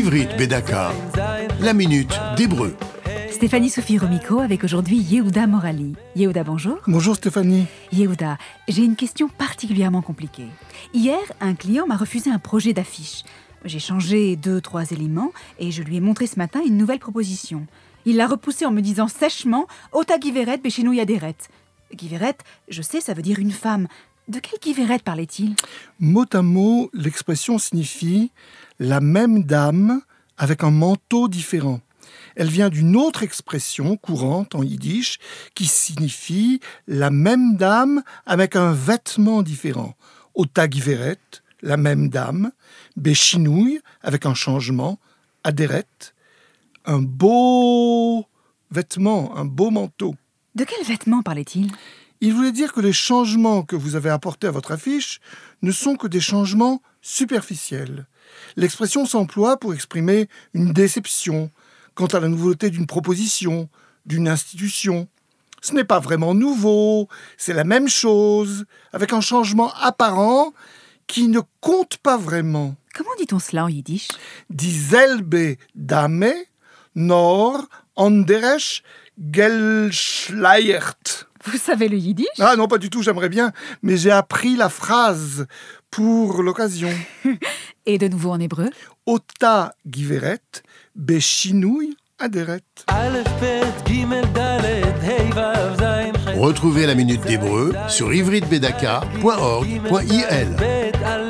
Ivrit Bedaka, la minute d'hébreu. Stéphanie Sophie Romico avec aujourd'hui Yehuda Morali. Yehuda, bonjour. Bonjour Stéphanie. Yehuda, j'ai une question particulièrement compliquée. Hier, un client m'a refusé un projet d'affiche. J'ai changé deux, trois éléments et je lui ai montré ce matin une nouvelle proposition. Il l'a repoussé en me disant sèchement Ota Giveret Beshinou Yaderet. Giveret, je sais, ça veut dire une femme. De quelle Giveret parlait-il? Mot à mot, l'expression signifie la même dame avec un manteau différent. Elle vient d'une autre expression courante en yiddish qui signifie la même dame avec un vêtement différent. Ota Giveret, la même dame, Béchinouille, avec un changement, Aderet, un beau vêtement, un beau manteau. De quel vêtement parlait-il? Il voulait dire que les changements que vous avez apportés à votre affiche ne sont que des changements superficiels. L'expression s'emploie pour exprimer une déception quant à la nouveauté d'une proposition, d'une institution. Ce n'est pas vraiment nouveau, c'est la même chose, avec un changement apparent qui ne compte pas vraiment. Comment dit-on cela en yiddish? Dieselbe Dame, nor anderes gelschleiert. Vous savez le yiddish? Ah non, pas du tout, j'aimerais bien, mais j'ai appris la phrase pour l'occasion. Et de nouveau en hébreu? Ota giveret, beshinouy aderet. Retrouvez la minute d'hébreu sur ivritbedaka.org.il.